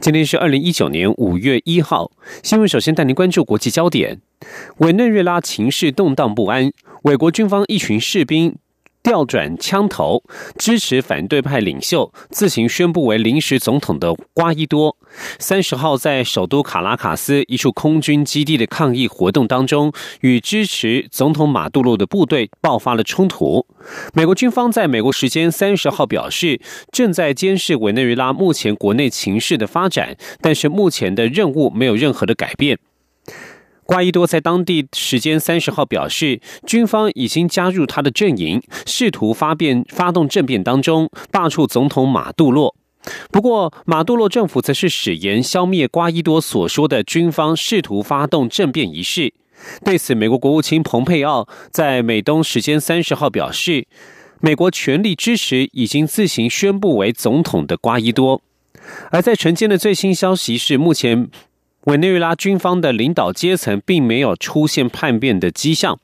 今天是二零一九年五月一号，新闻首先带您关注国际焦点。委内瑞拉情势动荡不安，美国军方一群士兵调转枪头，支持反对派领袖自行宣布为临时总统的瓜伊多。三十号在首都卡拉卡斯一处空军基地的抗议活动当中，与支持总统马杜罗的部队爆发了冲突。美国军方在美国时间三十号表示，正在监视委内瑞拉目前国内情势的发展，但是目前的任务没有任何的改变。瓜伊多在当地时间三十号表示，军方已经加入他的阵营，试图发变发动政变当中罢黜总统马杜洛。不过，马杜洛政府则是誓言消灭瓜伊多所说的军方试图发动政变一事。对此，美国国务卿蓬佩奥在美东时间三十号表示，美国全力支持已经自行宣布为总统的瓜伊多。而在晨间的最新消息是，目前。委内瑞拉军方的领导阶层并没有出现叛变的迹象。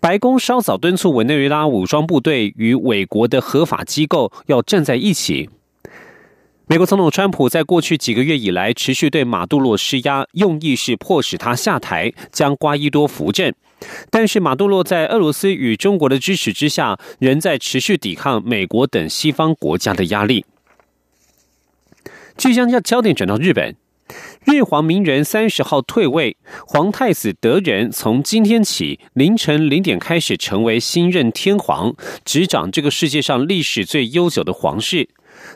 白宫稍早敦促委内瑞拉武装部队与美国的合法机构要站在一起。美国总统川普在过去几个月以来持续对马杜罗施压，用意是迫使他下台，将瓜伊多扶正。但是马杜罗在俄罗斯与中国的支持之下，仍在持续抵抗美国等西方国家的压力。即将将焦点转到日本。日皇明仁三十号退位，皇太子德仁从今天起凌晨零点开始成为新任天皇，执掌这个世界上历史最悠久的皇室。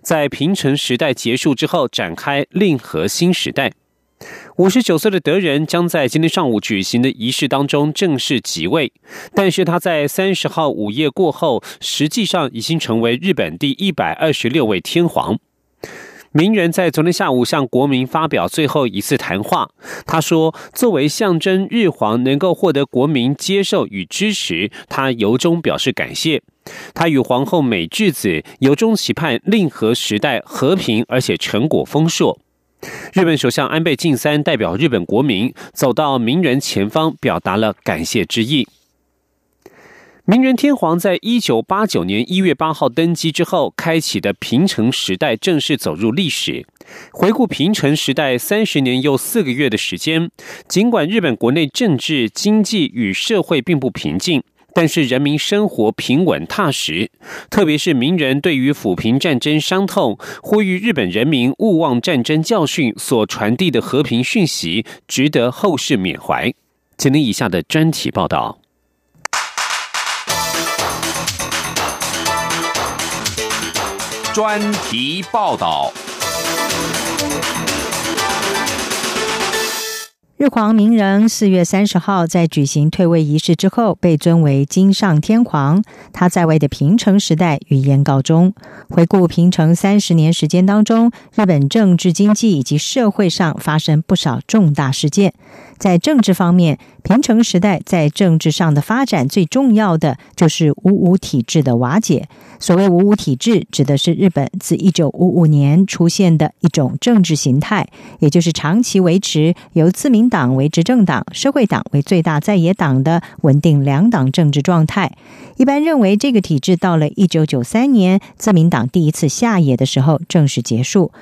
在平成时代结束之后，展开令和新时代。五十九岁的德仁将在今天上午举行的仪式当中正式即位，但是他在三十号午夜过后，实际上已经成为日本第一百二十六位天皇。名人在昨天下午向国民发表最后一次谈话。他说：“作为象征日皇能够获得国民接受与支持，他由衷表示感谢。他与皇后美智子由衷期盼令和时代和平而且成果丰硕。”日本首相安倍晋三代表日本国民走到名人前方，表达了感谢之意。明仁天皇在一九八九年一月八号登基之后，开启的平成时代正式走入历史。回顾平成时代三十年又四个月的时间，尽管日本国内政治、经济与社会并不平静，但是人民生活平稳踏实。特别是明仁对于抚平战争伤痛、呼吁日本人民勿忘战争教训所传递的和平讯息，值得后世缅怀。请听以下的专题报道。专题报道。日皇明仁四月三十号在举行退位仪式之后，被尊为金上天皇。他在位的平成时代预言告终。回顾平成三十年时间当中，日本政治、经济以及社会上发生不少重大事件。在政治方面，平成时代在政治上的发展最重要的就是五五体制的瓦解。所谓五五体制，指的是日本自一九五五年出现的一种政治形态，也就是长期维持由自民党为执政党、社会党为最大在野党的稳定两党政治状态。一般认为，这个体制到了一九九三年自民党第一次下野的时候正式结束。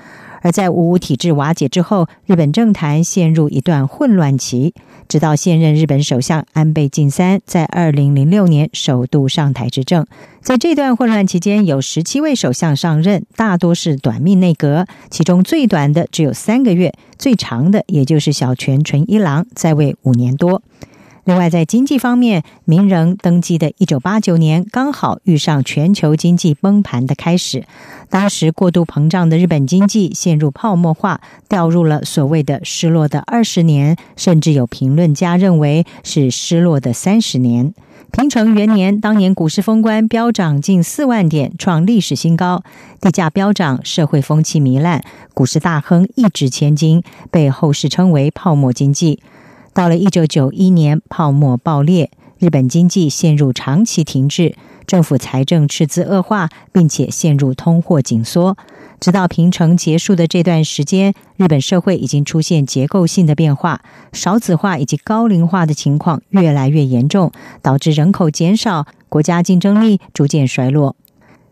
而在五五体制瓦解之后，日本政坛陷入一段混乱期，直到现任日本首相安倍晋三在二零零六年首度上台执政。在这段混乱期间，有十七位首相上任，大多是短命内阁，其中最短的只有三个月，最长的也就是小泉纯一郎在位五年多。另外，在经济方面，名人登基的一九八九年刚好遇上全球经济崩盘的开始。当时过度膨胀的日本经济陷入泡沫化，掉入了所谓的“失落的二十年”，甚至有评论家认为是“失落的三十年”。平成元年，当年股市封关飙涨近四万点，创历史新高，地价飙涨，社会风气糜烂，股市大亨一掷千金，被后世称为“泡沫经济”。到了一九九一年，泡沫爆裂，日本经济陷入长期停滞，政府财政赤字恶化，并且陷入通货紧缩。直到平成结束的这段时间，日本社会已经出现结构性的变化，少子化以及高龄化的情况越来越严重，导致人口减少，国家竞争力逐渐衰落。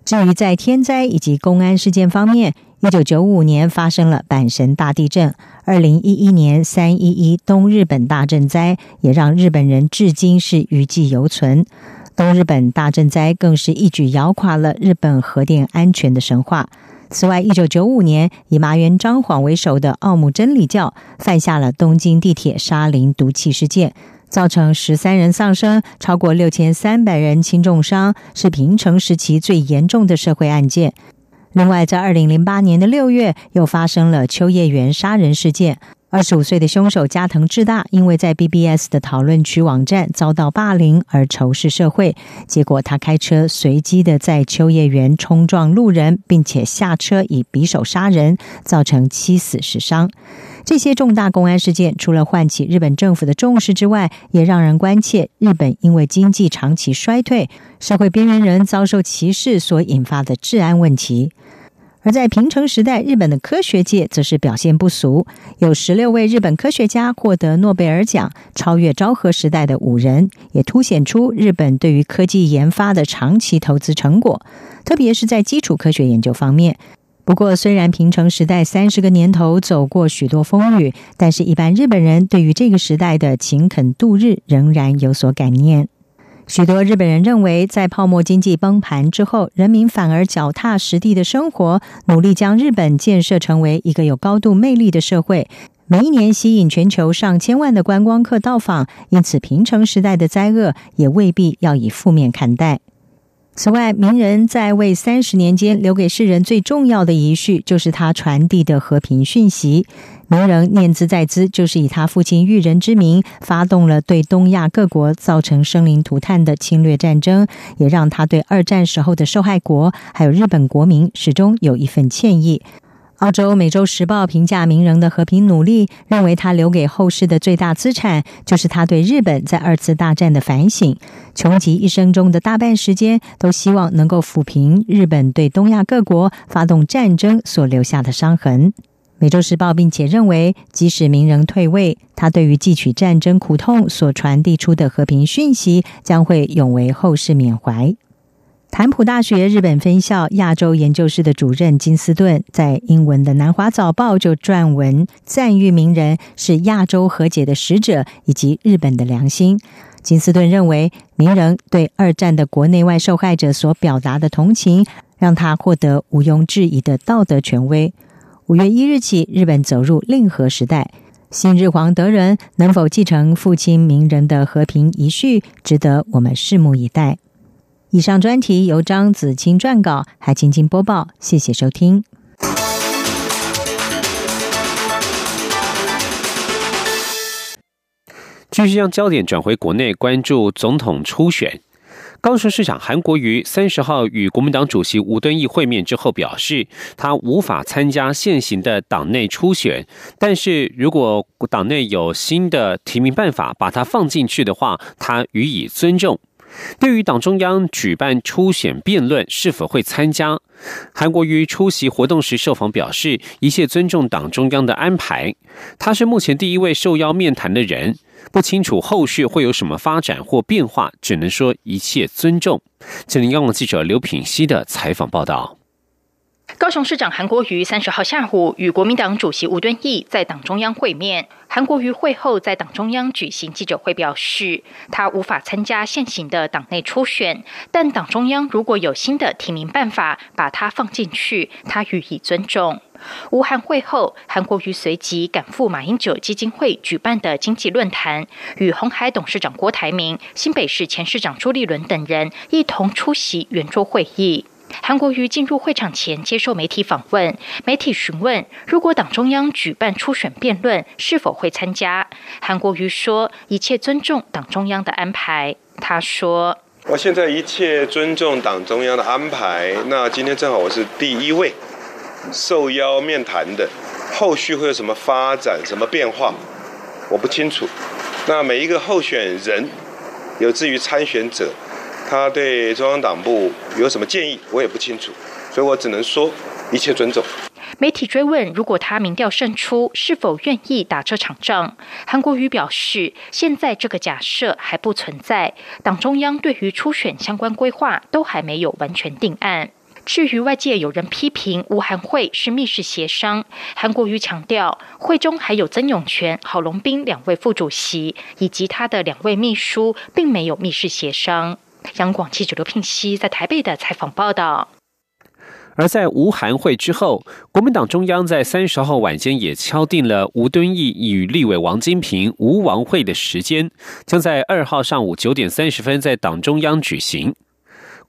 至于在天灾以及公安事件方面，一九九五年发生了阪神大地震，二零一一年三一一东日本大震灾也让日本人至今是余悸犹存。东日本大震灾更是一举摇垮了日本核电安全的神话。此外，一九九五年以麻原彰晃为首的奥姆真理教犯下了东京地铁沙林毒气事件。造成十三人丧生，超过六千三百人轻重伤，是平成时期最严重的社会案件。另外，在二零零八年的六月，又发生了秋叶原杀人事件。二十五岁的凶手加藤智大，因为在 BBS 的讨论区网站遭到霸凌而仇视社会，结果他开车随机的在秋叶原冲撞路人，并且下车以匕首杀人，造成七死十伤。这些重大公安事件，除了唤起日本政府的重视之外，也让人关切日本因为经济长期衰退、社会边缘人遭受歧视所引发的治安问题。而在平成时代，日本的科学界则是表现不俗，有十六位日本科学家获得诺贝尔奖，超越昭和时代的五人，也凸显出日本对于科技研发的长期投资成果，特别是在基础科学研究方面。不过，虽然平成时代三十个年头走过许多风雨，但是一般日本人对于这个时代的勤恳度日仍然有所感念。许多日本人认为，在泡沫经济崩盘之后，人民反而脚踏实地的生活，努力将日本建设成为一个有高度魅力的社会，每一年吸引全球上千万的观光客到访。因此，平成时代的灾厄也未必要以负面看待。此外，名人在位三十年间留给世人最重要的遗绪，就是他传递的和平讯息。名人念兹在兹，就是以他父亲育人之名，发动了对东亚各国造成生灵涂炭的侵略战争，也让他对二战时候的受害国还有日本国民始终有一份歉意。澳洲《美洲时报》评价名人的和平努力，认为他留给后世的最大资产就是他对日本在二次大战的反省。穷极一生中的大半时间，都希望能够抚平日本对东亚各国发动战争所留下的伤痕。《美洲时报》并且认为，即使名人退位，他对于汲取战争苦痛所传递出的和平讯息，将会永为后世缅怀。坦普大学日本分校亚洲研究室的主任金斯顿在英文的《南华早报》就撰文赞誉名人是亚洲和解的使者以及日本的良心。金斯顿认为，名人对二战的国内外受害者所表达的同情，让他获得毋庸置疑的道德权威。五月一日起，日本走入令和时代，新日皇德仁能否继承父亲名人的和平遗绪，值得我们拭目以待。以上专题由张子清撰稿，海青青播报。谢谢收听。继续将焦点转回国内，关注总统初选。高雄市长韩国瑜三十号与国民党主席吴敦义会面之后表示，他无法参加现行的党内初选，但是如果党内有新的提名办法，把他放进去的话，他予以尊重。对于党中央举办初选辩论是否会参加，韩国瑜出席活动时受访表示，一切尊重党中央的安排。他是目前第一位受邀面谈的人，不清楚后续会有什么发展或变化，只能说一切尊重。吉林央广记者刘品熙的采访报道。高雄市长韩国瑜三十号下午与国民党主席吴敦义在党中央会面。韩国瑜会后在党中央举行记者会，表示他无法参加现行的党内初选，但党中央如果有新的提名办法，把他放进去，他予以尊重。吴韩会后，韩国瑜随即赶赴马英九基金会举办的经济论坛，与红海董事长郭台铭、新北市前市长朱立伦等人一同出席圆桌会议。韩国瑜进入会场前接受媒体访问，媒体询问如果党中央举办初选辩论，是否会参加？韩国瑜说：“一切尊重党中央的安排。”他说：“我现在一切尊重党中央的安排。那今天正好我是第一位受邀面谈的，后续会有什么发展、什么变化，我不清楚。那每一个候选人，有至于参选者。”他对中央党部有什么建议，我也不清楚，所以我只能说一切尊重。媒体追问，如果他民调胜出，是否愿意打这场仗？韩国瑜表示，现在这个假设还不存在，党中央对于初选相关规划都还没有完全定案。至于外界有人批评吴韩会是密室协商，韩国瑜强调，会中还有曾永权、郝龙斌两位副主席以及他的两位秘书，并没有密室协商。央广记者刘聘熙在台北的采访报道。而在吴韩会之后，国民党中央在三十号晚间也敲定了吴敦义与立委王金平吴王会的时间，将在二号上午九点三十分在党中央举行。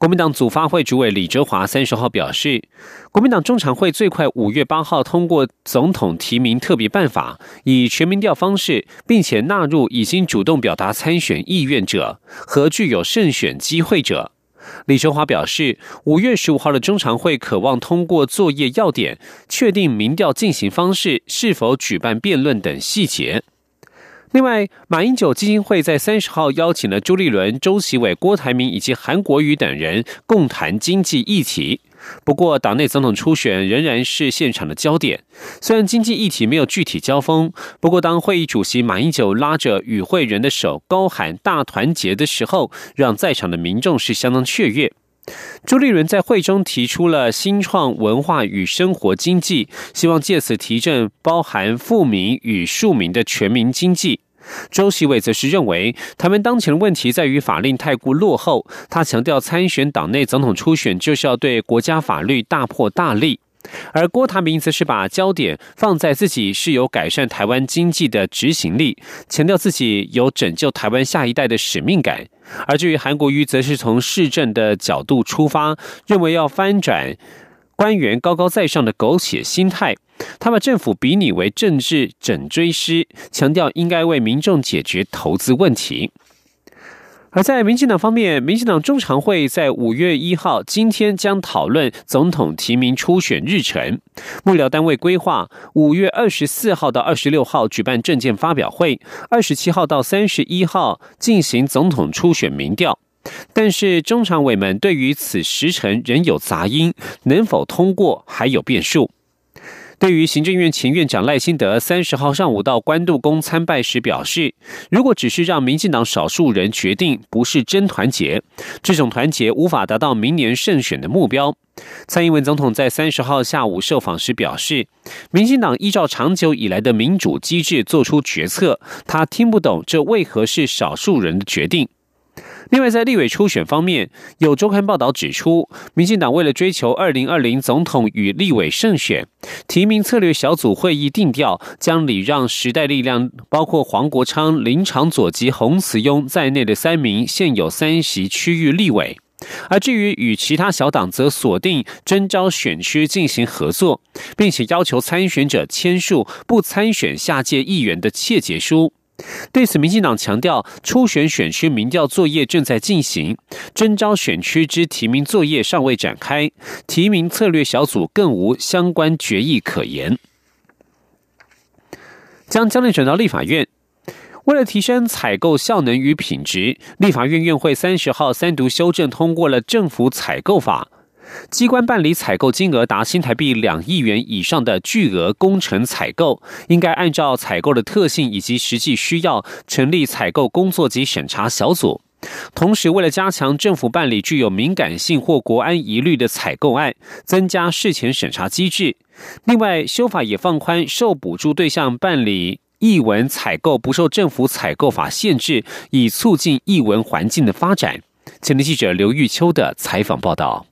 国民党组发会主委李哲华三十号表示，国民党中常会最快五月八号通过总统提名特别办法，以全民调方式，并且纳入已经主动表达参选意愿者和具有胜选机会者。李哲华表示，五月十五号的中常会渴望通过作业要点，确定民调进行方式是否举办辩论等细节。另外，马英九基金会在三十号邀请了朱立伦、周其伟、郭台铭以及韩国瑜等人共谈经济议题。不过，党内总统初选仍然是现场的焦点。虽然经济议题没有具体交锋，不过当会议主席马英九拉着与会人的手，高喊“大团结”的时候，让在场的民众是相当雀跃。朱立伦在会中提出了新创文化与生活经济，希望借此提振包含富民与庶民的全民经济。周习伟则是认为，台湾当前的问题在于法令太过落后。他强调，参选党内总统初选就是要对国家法律大破大立。而郭台铭则是把焦点放在自己是有改善台湾经济的执行力，强调自己有拯救台湾下一代的使命感。而至于韩国瑜，则是从市政的角度出发，认为要翻转官员高高在上的苟且心态。他把政府比拟为政治整追师，强调应该为民众解决投资问题。而在民进党方面，民进党中常会在五月一号今天将讨论总统提名初选日程。幕僚单位规划五月二十四号到二十六号举办政见发表会，二十七号到三十一号进行总统初选民调。但是中常委们对于此时程仍有杂音，能否通过还有变数。对于行政院前院长赖清德三十号上午到关渡宫参拜时表示，如果只是让民进党少数人决定，不是真团结，这种团结无法达到明年胜选的目标。蔡英文总统在三十号下午受访时表示，民进党依照长久以来的民主机制做出决策，他听不懂这为何是少数人的决定。另外，在立委初选方面，有周刊报道指出，民进党为了追求二零二零总统与立委胜选，提名策略小组会议定调，将礼让时代力量包括黄国昌、林长佐及洪慈庸在内的三名现有三席区域立委。而至于与其他小党，则锁定征召选区进行合作，并且要求参选者签署不参选下届议员的切结书。对此，民进党强调，初选选区民调作业正在进行，征召选区之提名作业尚未展开，提名策略小组更无相关决议可言。将焦点转到立法院，为了提升采购效能与品质，立法院院会三十号三读修正通过了政府采购法。机关办理采购金额达新台币两亿元以上的巨额工程采购，应该按照采购的特性以及实际需要，成立采购工作及审查小组。同时，为了加强政府办理具有敏感性或国安疑虑的采购案，增加事前审查机制。另外，修法也放宽受补助对象办理译文采购不受政府采购法限制，以促进译文环境的发展。前天记者刘玉秋的采访报道。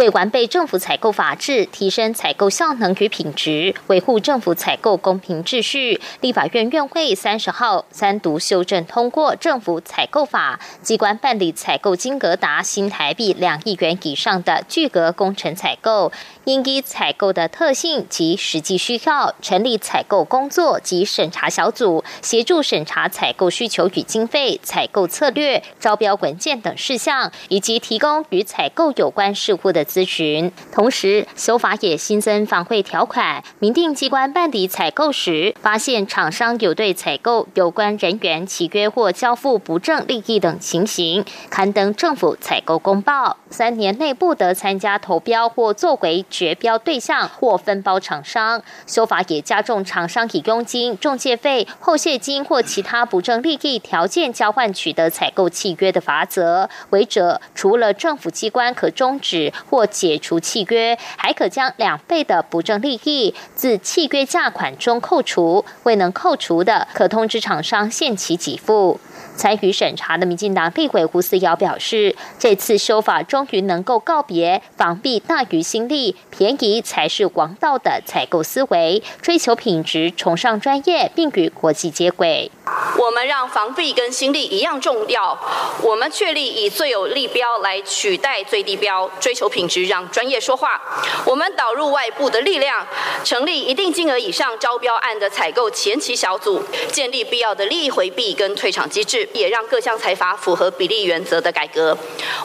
为完备政府采购法制，提升采购效能与品质，维护政府采购公平秩序，立法院院会三十号三读修正通过政府采购法，机关办理采购金额达新台币两亿元以上的巨额工程采购，应依采购的特性及实际需要，成立采购工作及审查小组，协助审查采购需求与经费、采购策略、招标文件等事项，以及提供与采购有关事务的。咨询。同时，修法也新增防贿条款，明定机关办理采购时，发现厂商有对采购有关人员契约或交付不正利益等情形，刊登政府采购公报，三年内不得参加投标或作为绝标对象或分包厂商。修法也加重厂商以佣金、中介费、后谢金或其他不正利益条件交换取得采购契约的罚则，违者除了政府机关可终止或解除契约，还可将两倍的不正利益自契约价款中扣除，未能扣除的，可通知厂商限期给付。参与审查的民进党立委胡思瑶表示，这次修法终于能够告别防弊大于心力、便宜才是王道的采购思维，追求品质、崇尚专业，并与国际接轨。我们让防弊跟心力一样重要，我们确立以最有利标来取代最低标，追求品品质，让专业说话。我们导入外部的力量，成立一定金额以上招标案的采购前期小组，建立必要的利益回避跟退场机制。也让各项财阀符合比例原则的改革。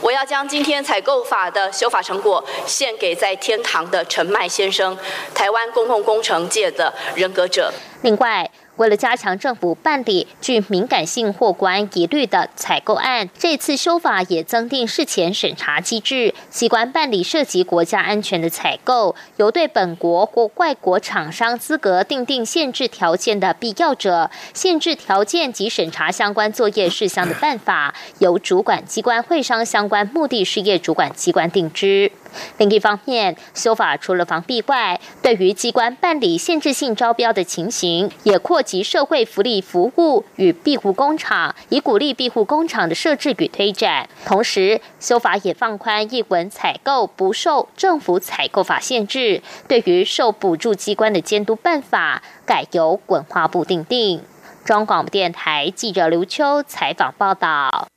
我要将今天采购法的修法成果献给在天堂的陈迈先生，台湾公共工程界的人格者。另外。为了加强政府办理具敏感性或国安疑虑的采购案，这次修法也增订事前审查机制。机关办理涉及国家安全的采购，由对本国或外国厂商资格订定限制条件的必要者，限制条件及审查相关作业事项的办法，由主管机关会商相关目的事业主管机关定之。另一方面，修法除了防弊外，对于机关办理限制性招标的情形，也扩及社会福利服务与庇护工厂，以鼓励庇护工厂的设置与推展。同时，修法也放宽译文采购不受政府采购法限制，对于受补助机关的监督办法，改由文化部定定。中广电台记者刘秋采访报道。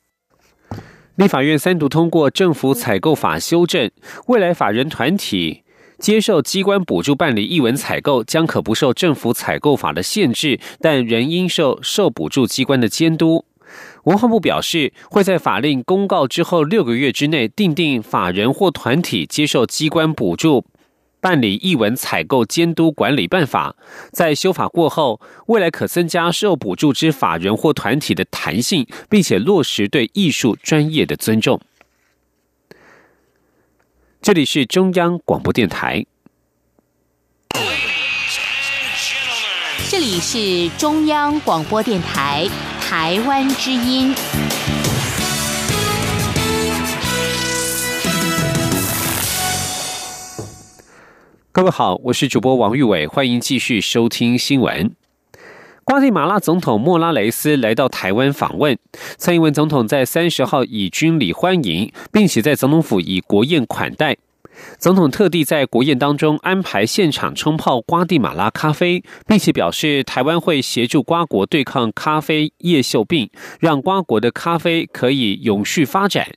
立法院三读通过政府采购法修正，未来法人团体接受机关补助办理译文采购，将可不受政府采购法的限制，但仍应受受补助机关的监督。文化部表示，会在法令公告之后六个月之内，订定法人或团体接受机关补助。办理译文采购监督管理办法，在修法过后，未来可增加受补助之法人或团体的弹性，并且落实对艺术专业的尊重。这里是中央广播电台。这里是中央广播电台台湾之音。各位好，我是主播王玉伟，欢迎继续收听新闻。瓜地马拉总统莫拉雷斯来到台湾访问，蔡英文总统在三十号以军礼欢迎，并且在总统府以国宴款待。总统特地在国宴当中安排现场冲泡瓜地马拉咖啡，并且表示台湾会协助瓜国对抗咖啡叶锈病，让瓜国的咖啡可以永续发展。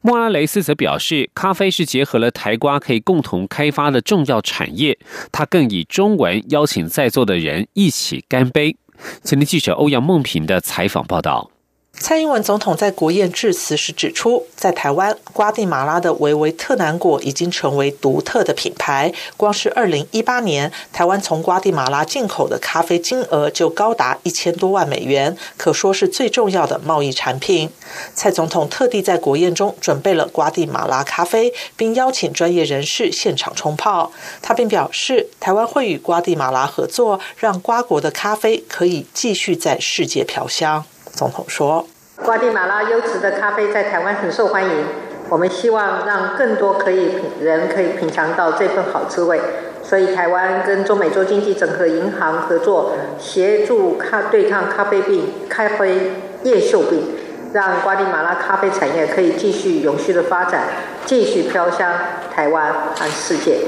莫拉雷斯则表示，咖啡是结合了台瓜可以共同开发的重要产业。他更以中文邀请在座的人一起干杯。前天记者欧阳梦平的采访报道。蔡英文总统在国宴致辞时指出，在台湾，瓜地马拉的维维特南果已经成为独特的品牌。光是二零一八年，台湾从瓜地马拉进口的咖啡金额就高达一千多万美元，可说是最重要的贸易产品。蔡总统特地在国宴中准备了瓜地马拉咖啡，并邀请专业人士现场冲泡。他并表示，台湾会与瓜地马拉合作，让瓜国的咖啡可以继续在世界飘香。总统说：“瓜地马拉优质的咖啡在台湾很受欢迎，我们希望让更多可以品人可以品尝到这份好滋味。所以，台湾跟中美洲经济整合银行合作，协助咖对抗咖啡病、咖啡叶锈病，让瓜地马拉咖啡产业可以继续永续的发展，继续飘香台湾和世界。”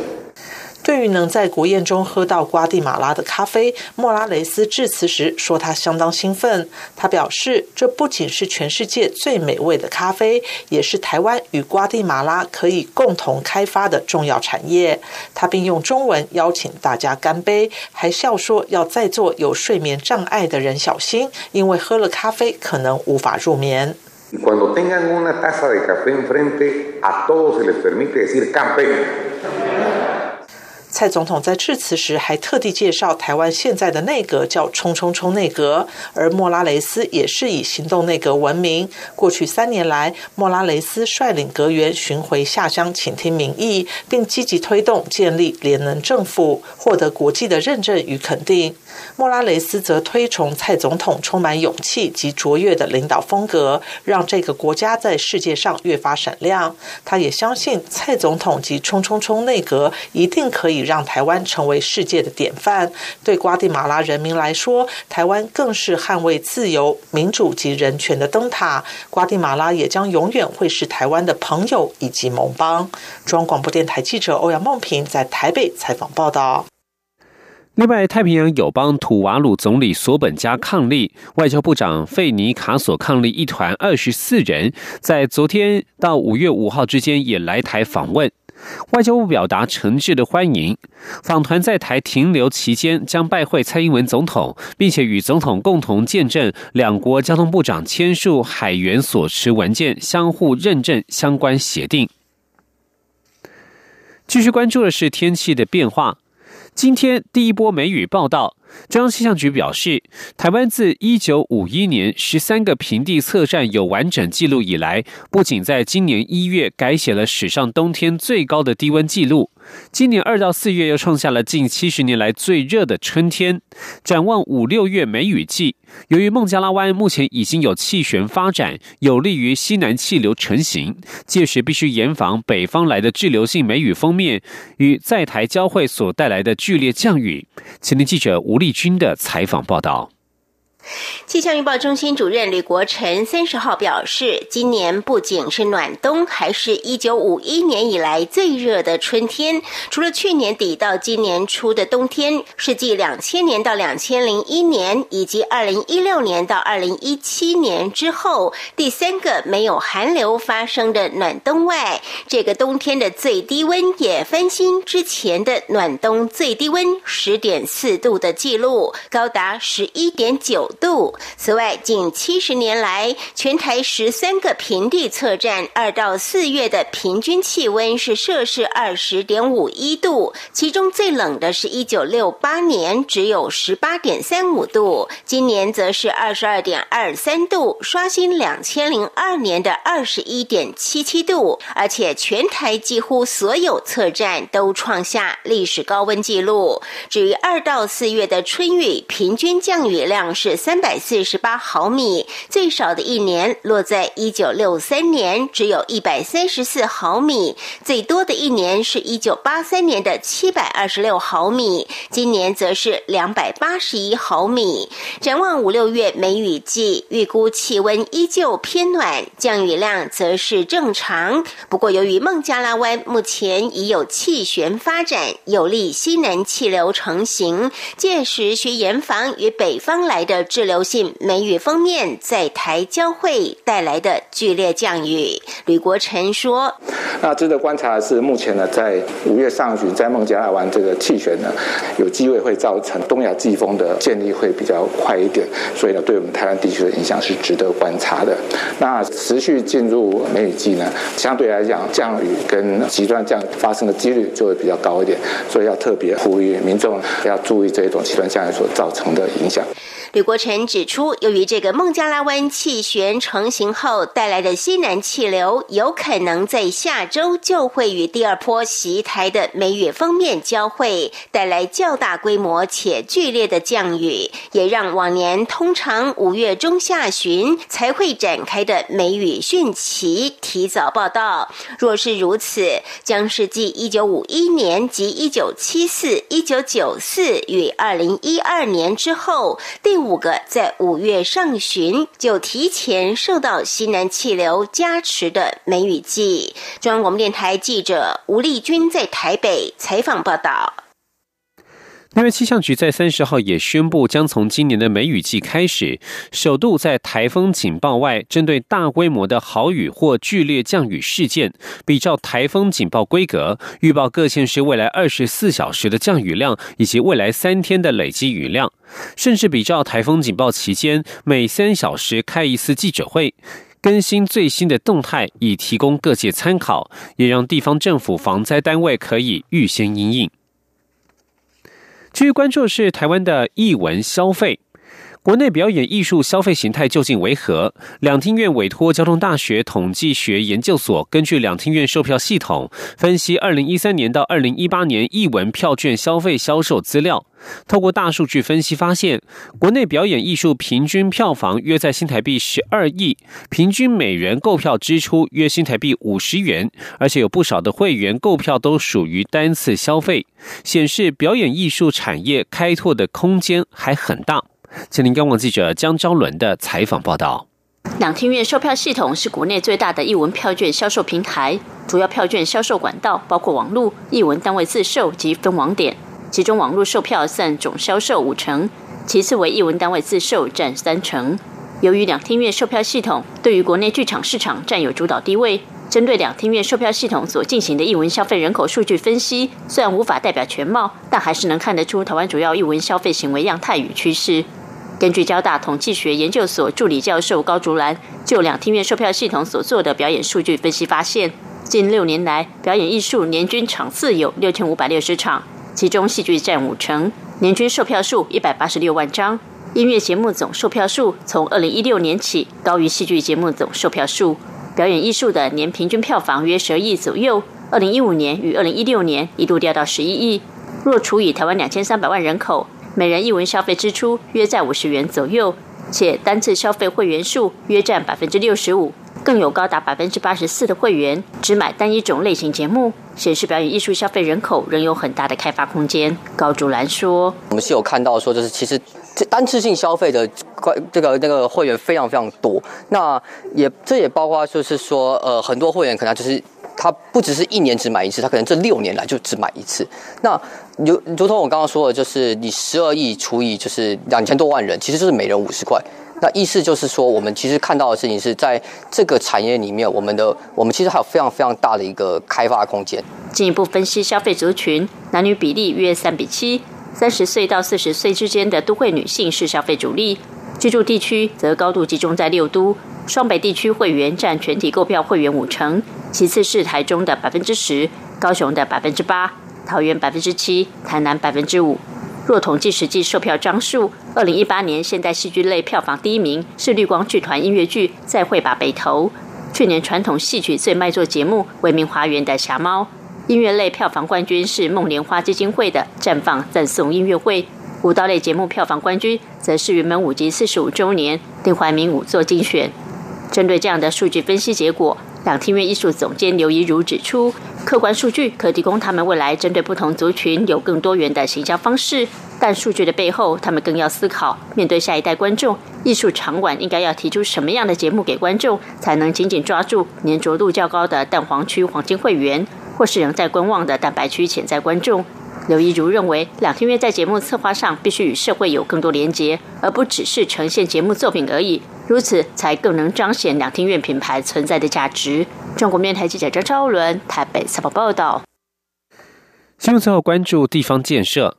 对于能在国宴中喝到瓜地马拉的咖啡，莫拉雷斯致辞时说他相当兴奋。他表示，这不仅是全世界最美味的咖啡，也是台湾与瓜地马拉可以共同开发的重要产业。他并用中文邀请大家干杯，还笑说要在座有睡眠障碍的人小心，因为喝了咖啡可能无法入眠。Cuando tengan una taza de café enfrente, a todos se les permite decir campe. 蔡总统在致辞时还特地介绍，台湾现在的内阁叫“冲冲冲内阁”，而莫拉雷斯也是以行动内阁闻名。过去三年来，莫拉雷斯率领阁员巡回下乡，倾听民意，并积极推动建立联能政府，获得国际的认证与肯定。莫拉雷斯则推崇蔡总统充满勇气及卓越的领导风格，让这个国家在世界上越发闪亮。他也相信蔡总统及“冲冲冲”内阁一定可以。让台湾成为世界的典范，对瓜地马拉人民来说，台湾更是捍卫自由、民主及人权的灯塔。瓜地马拉也将永远会是台湾的朋友以及盟邦。中央广播电台记者欧阳梦平在台北采访报道。另外，太平洋友邦土瓦鲁总理索本加抗力，外交部长费尼卡索抗力一团二十四人，在昨天到五月五号之间也来台访问。外交部表达诚挚的欢迎。访团在台停留期间，将拜会蔡英文总统，并且与总统共同见证两国交通部长签署海员所持文件，相互认证相关协定。继续关注的是天气的变化。今天第一波梅雨报道。中央气象局表示，台湾自一九五一年十三个平地测站有完整记录以来，不仅在今年一月改写了史上冬天最高的低温记录。今年二到四月又创下了近七十年来最热的春天。展望五六月梅雨季，由于孟加拉湾目前已经有气旋发展，有利于西南气流成型，届时必须严防北方来的滞留性梅雨封面与在台交汇所带来的剧烈降雨。前天记者吴丽君的采访报道。气象预报中心主任吕国成三十号表示，今年不仅是暖冬，还是一九五一年以来最热的春天。除了去年底到今年初的冬天，是继两千年到两千零一年以及二零一六年到二零一七年之后，第三个没有寒流发生的暖冬外，这个冬天的最低温也翻新之前的暖冬最低温十点四度的记录，高达十一点九。度。此外，近七十年来，全台十三个平地测站二到四月的平均气温是摄氏二十点五一度，其中最冷的是一九六八年，只有十八点三五度，今年则是二十二点二三度，刷新两千零二年的二十一点七七度。而且，全台几乎所有测站都创下历史高温纪录。至于二到四月的春雨，平均降雨量是。三百四十八毫米，最少的一年落在一九六三年，只有一百三十四毫米；最多的一年是一九八三年的七百二十六毫米，今年则是两百八十一毫米。展望五六月梅雨季，预估气温依旧偏暖，降雨量则是正常。不过，由于孟加拉湾目前已有气旋发展，有利西南气流成型，届时需严防与北方来的。滞留性梅雨封面在台交汇带来的剧烈降雨，吕国成说：“那值得观察的是，目前呢，在五月上旬，在孟加拉湾这个气旋呢，有机会会造成东亚季风的建立会比较快一点，所以呢，对我们台湾地区的影响是值得观察的。那持续进入梅雨季呢，相对来讲，降雨跟极端降雨发生的几率就会比较高一点，所以要特别呼吁民众要注意这种极端降雨所造成的影响。”吕国成指出，由于这个孟加拉湾气旋成型后带来的西南气流，有可能在下周就会与第二波袭台的梅雨封面交汇，带来较大规模且剧烈的降雨，也让往年通常五月中下旬才会展开的梅雨汛期提早报道。若是如此，将是继一九五一年及一九七四、一九九四与二零一二年之后第。五个在五月上旬就提前受到西南气流加持的梅雨季。中央广播电台记者吴丽君在台北采访报道。因为气象局在三十号也宣布，将从今年的梅雨季开始，首度在台风警报外，针对大规模的豪雨或剧烈降雨事件，比照台风警报规格，预报各县市未来二十四小时的降雨量以及未来三天的累积雨量，甚至比照台风警报期间每三小时开一次记者会。更新最新的动态，以提供各界参考，也让地方政府防灾单位可以预先应应。继续关注的是台湾的译文消费。国内表演艺术消费形态究竟为何？两厅院委托交通大学统计学研究所，根据两厅院售票系统分析，二零一三年到二零一八年艺文票券消费销售资料。透过大数据分析发现，国内表演艺术平均票房约在新台币十二亿，平均每人购票支出约新台币五十元，而且有不少的会员购票都属于单次消费，显示表演艺术产业开拓的空间还很大。请您跟我记者江昭伦的采访报道。两厅院售票系统是国内最大的译文票券销售平台，主要票券销售管道包括网络、译文单位自售及分网点。其中网络售票占总销售五成，其次为译文单位自售占三成。由于两厅院售票系统对于国内剧场市场占有主导地位，针对两厅院售票系统所进行的译文消费人口数据分析，虽然无法代表全貌，但还是能看得出台湾主要译文消费行为样态与趋势。根据交大统计学研究所助理教授高竹兰就两厅院售票系统所做的表演数据分析发现，近六年来表演艺术年均场次有六千五百六十场，其中戏剧占五成，年均售票数一百八十六万张；音乐节目总售票数从二零一六年起高于戏剧节目总售票数。表演艺术的年平均票房约十二亿左右，二零一五年与二零一六年一度掉到十一亿。若除以台湾两千三百万人口。每人一文消费支出约在五十元左右，且单次消费会员数约占百分之六十五，更有高达百分之八十四的会员只买单一种类型节目，显示表演艺术消费人口仍有很大的开发空间。高竹兰说：“我们是有看到说，就是其实这单次性消费的关这个那个会员非常非常多，那也这也包括就是说，呃，很多会员可能就是。”他不只是一年只买一次，他可能这六年来就只买一次。那如如同我刚刚说的，就是你十二亿除以就是两千多万人，其实就是每人五十块。那意思就是说，我们其实看到的事情是在这个产业里面，我们的我们其实还有非常非常大的一个开发空间。进一步分析消费族群，男女比例约三比七，三十岁到四十岁之间的都会女性是消费主力，居住地区则高度集中在六都。双北地区会员占全体购票会员五成，其次是台中的百分之十，高雄的百分之八，桃园百分之七，台南百分之五。若统计实际售票张数，二零一八年现代戏剧类票房第一名是绿光剧团音乐剧《再会吧北投》，去年传统戏曲最卖座节目《为民花园》的《侠猫》，音乐类票房冠军是梦莲花基金会的《绽放赞颂音乐会》。舞蹈类节目票房冠军则是云门舞集四十五周年丁怀民舞作精选。针对这样的数据分析结果，两厅院艺术总监刘怡如指出，客观数据可提供他们未来针对不同族群有更多元的行销方式，但数据的背后，他们更要思考，面对下一代观众，艺术场馆应该要提出什么样的节目给观众，才能紧紧抓住粘着度较高的蛋黄区黄金会员，或是仍在观望的蛋白区潜在观众。刘怡如认为，两厅院在节目策划上必须与社会有更多连结，而不只是呈现节目作品而已。如此才更能彰显两厅院品牌存在的价值。中国面台记者张超伦台北采访报道。新闻最后关注地方建设。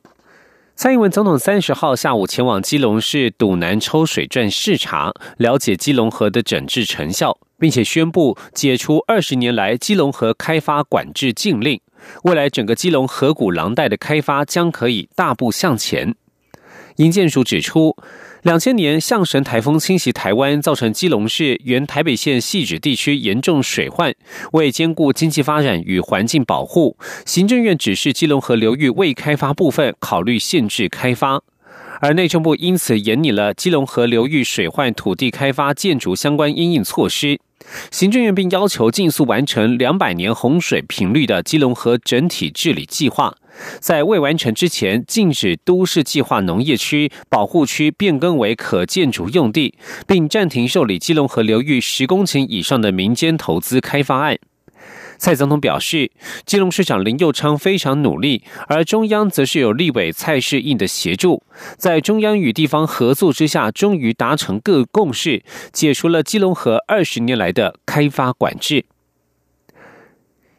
蔡英文总统三十号下午前往基隆市堵南抽水站视察，了解基隆河的整治成效，并且宣布解除二十年来基隆河开发管制禁令。未来整个基隆河谷廊带的开发将可以大步向前。营建署指出。两千年象神台风侵袭台湾，造成基隆市原台北县细指地区严重水患。为兼顾经济发展与环境保护，行政院指示基隆河流域未开发部分考虑限制开发。而内政部因此严拟了基隆河流域水患土地开发建筑相关应应措施。行政院并要求尽速完成两百年洪水频率的基隆河整体治理计划。在未完成之前，禁止都市计划农业区、保护区变更为可建筑用地，并暂停受理基隆河流域十公顷以上的民间投资开发案。蔡总统表示，基隆市长林佑昌非常努力，而中央则是有立委蔡世应的协助，在中央与地方合作之下，终于达成各共识，解除了基隆河二十年来的开发管制。